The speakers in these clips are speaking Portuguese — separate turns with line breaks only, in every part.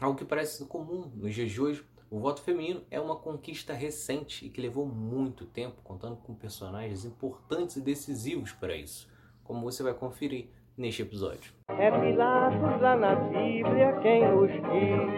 Algo que parece comum nos dias de hoje, o voto feminino é uma conquista recente e que levou muito tempo, contando com personagens importantes e decisivos para isso, como você vai conferir neste episódio.
É Pilatos lá na Bíblia quem nos diz,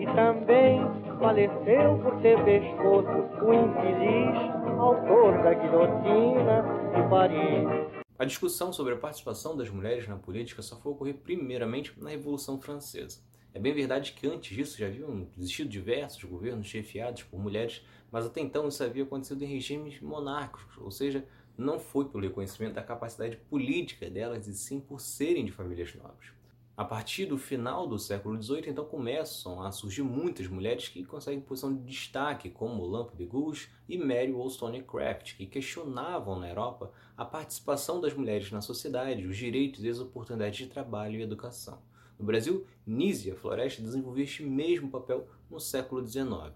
e também faleceu por ter pescoço o infeliz autor da guilhotina de Paris.
A discussão sobre a participação das mulheres na política só foi ocorrer primeiramente na Revolução Francesa. É bem verdade que antes disso já haviam existido diversos governos chefiados por mulheres, mas até então isso havia acontecido em regimes monárquicos, ou seja, não foi pelo reconhecimento da capacidade política delas, e sim por serem de famílias nobres. A partir do final do século XVIII, então começam a surgir muitas mulheres que conseguem posição de destaque, como Lampe de Gouges e Mary Wollstonecraft, que questionavam na Europa a participação das mulheres na sociedade, os direitos e as oportunidades de trabalho e educação. No Brasil, Nízia Floresta desenvolveu este mesmo papel no século XIX.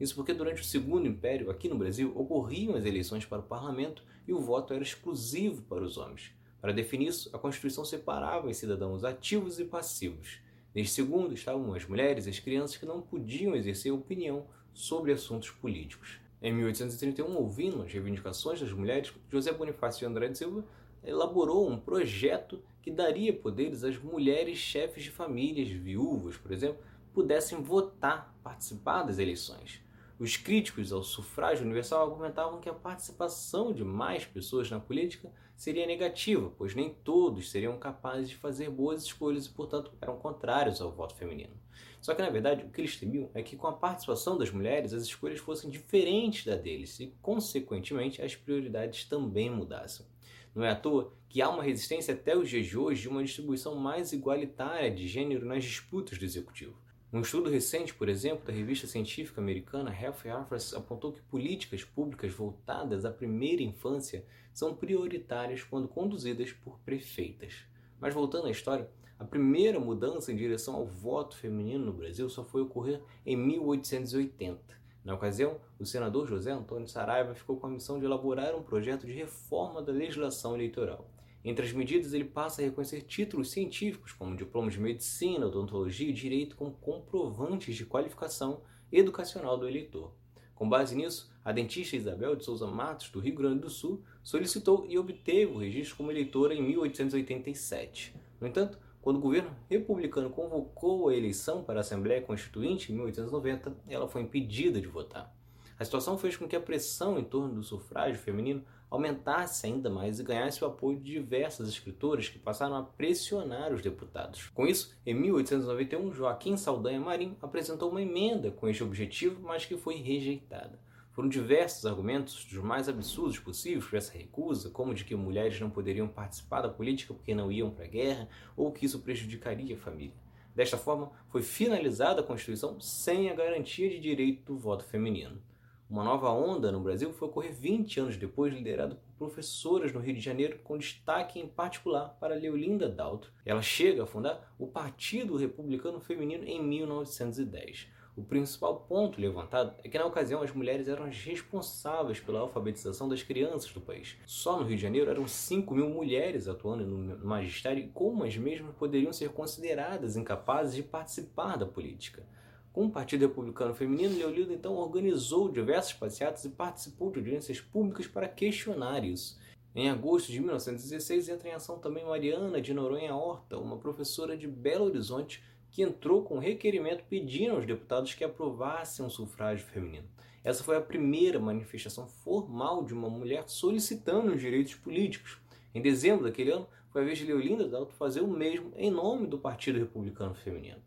Isso porque durante o Segundo Império, aqui no Brasil, ocorriam as eleições para o parlamento e o voto era exclusivo para os homens. Para definir isso, a Constituição separava os cidadãos ativos e passivos. Neste segundo estavam as mulheres e as crianças que não podiam exercer opinião sobre assuntos políticos. Em 1831, ouvindo as reivindicações das mulheres, José Bonifácio de Andrade Silva elaborou um projeto que daria poderes às mulheres chefes de famílias, viúvas, por exemplo, pudessem votar, participar das eleições. Os críticos ao sufrágio universal argumentavam que a participação de mais pessoas na política seria negativa, pois nem todos seriam capazes de fazer boas escolhas e, portanto, eram contrários ao voto feminino. Só que, na verdade, o que eles temiam é que, com a participação das mulheres, as escolhas fossem diferentes da deles e, consequentemente, as prioridades também mudassem. Não é à toa que há uma resistência até os dias de hoje de uma distribuição mais igualitária de gênero nas disputas do executivo. Um estudo recente, por exemplo, da revista científica americana Health Affairs apontou que políticas públicas voltadas à primeira infância são prioritárias quando conduzidas por prefeitas. Mas voltando à história, a primeira mudança em direção ao voto feminino no Brasil só foi ocorrer em 1880 na ocasião, o senador José Antônio Saraiva ficou com a missão de elaborar um projeto de reforma da legislação eleitoral. Entre as medidas, ele passa a reconhecer títulos científicos, como diplomas de medicina, odontologia e direito, como comprovantes de qualificação educacional do eleitor. Com base nisso, a dentista Isabel de Souza Matos, do Rio Grande do Sul, solicitou e obteve o registro como eleitora em 1887. No entanto, quando o governo republicano convocou a eleição para a Assembleia Constituinte em 1890, ela foi impedida de votar. A situação fez com que a pressão em torno do sufrágio feminino aumentasse ainda mais e ganhasse o apoio de diversas escritoras que passaram a pressionar os deputados. Com isso, em 1891, Joaquim Saldanha Marinho apresentou uma emenda com este objetivo, mas que foi rejeitada. Foram diversos argumentos, dos mais absurdos possíveis, para essa recusa, como de que mulheres não poderiam participar da política porque não iam para a guerra, ou que isso prejudicaria a família. Desta forma, foi finalizada a Constituição sem a garantia de direito do voto feminino. Uma nova onda no Brasil foi ocorrer 20 anos depois, liderada por professoras no Rio de Janeiro, com destaque em particular para Leolinda Daltro. Ela chega a fundar o Partido Republicano Feminino em 1910. O principal ponto levantado é que na ocasião as mulheres eram as responsáveis pela alfabetização das crianças do país. Só no Rio de Janeiro eram 5 mil mulheres atuando no magistério e como as mesmas poderiam ser consideradas incapazes de participar da política. Com o Partido Republicano Feminino, Leolida então organizou diversas passeatas e participou de audiências públicas para questionar isso. Em agosto de 1916 entra em ação também Mariana de Noronha Horta, uma professora de Belo Horizonte que entrou com um requerimento pedindo aos deputados que aprovassem um sufrágio feminino. Essa foi a primeira manifestação formal de uma mulher solicitando os direitos políticos. Em dezembro daquele ano, foi a vez de Leolinda Dalto fazer o mesmo em nome do Partido Republicano Feminino.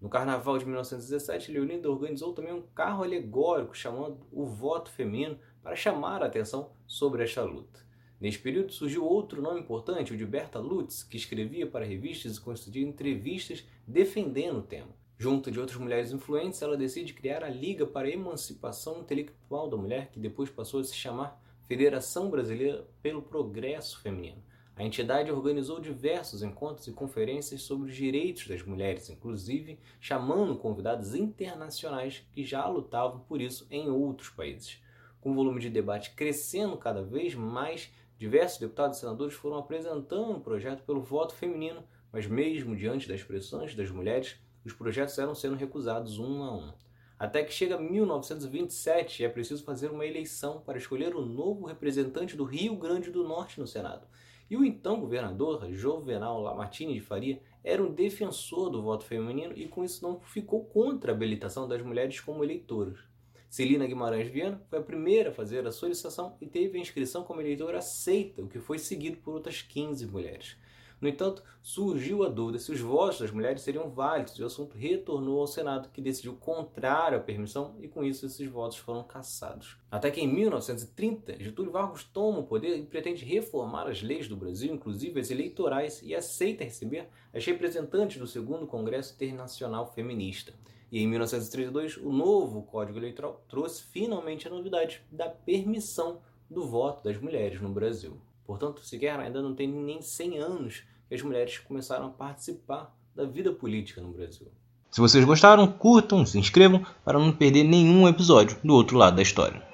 No carnaval de 1917, Leolinda organizou também um carro alegórico chamando o voto feminino para chamar a atenção sobre esta luta. Neste período surgiu outro nome importante, o de Berta Lutz, que escrevia para revistas e concedia entrevistas defendendo o tema. Junto de outras mulheres influentes, ela decide criar a Liga para a Emancipação Intelectual da Mulher, que depois passou a se chamar Federação Brasileira pelo Progresso Feminino. A entidade organizou diversos encontros e conferências sobre os direitos das mulheres, inclusive chamando convidados internacionais que já lutavam por isso em outros países. Com o volume de debate crescendo cada vez mais, Diversos deputados e senadores foram apresentando o projeto pelo voto feminino, mas mesmo diante das pressões das mulheres, os projetos eram sendo recusados um a um. Até que chega 1927 e é preciso fazer uma eleição para escolher o novo representante do Rio Grande do Norte no Senado. E o então governador, Jovenal Lamartine de Faria, era um defensor do voto feminino e com isso não ficou contra a habilitação das mulheres como eleitoras. Celina Guimarães Viana foi a primeira a fazer a solicitação e teve a inscrição como eleitora aceita, o que foi seguido por outras 15 mulheres. No entanto, surgiu a dúvida se os votos das mulheres seriam válidos e o assunto retornou ao Senado, que decidiu contrário à permissão e com isso esses votos foram cassados. Até que em 1930, Getúlio Vargas toma o poder e pretende reformar as leis do Brasil, inclusive as eleitorais, e aceita receber as representantes do segundo Congresso Internacional Feminista. E em 1932, o novo Código Eleitoral trouxe finalmente a novidade da permissão do voto das mulheres no Brasil. Portanto, sequer ainda não tem nem 100 anos que as mulheres começaram a participar da vida política no Brasil.
Se vocês gostaram, curtam, se inscrevam para não perder nenhum episódio do outro lado da história.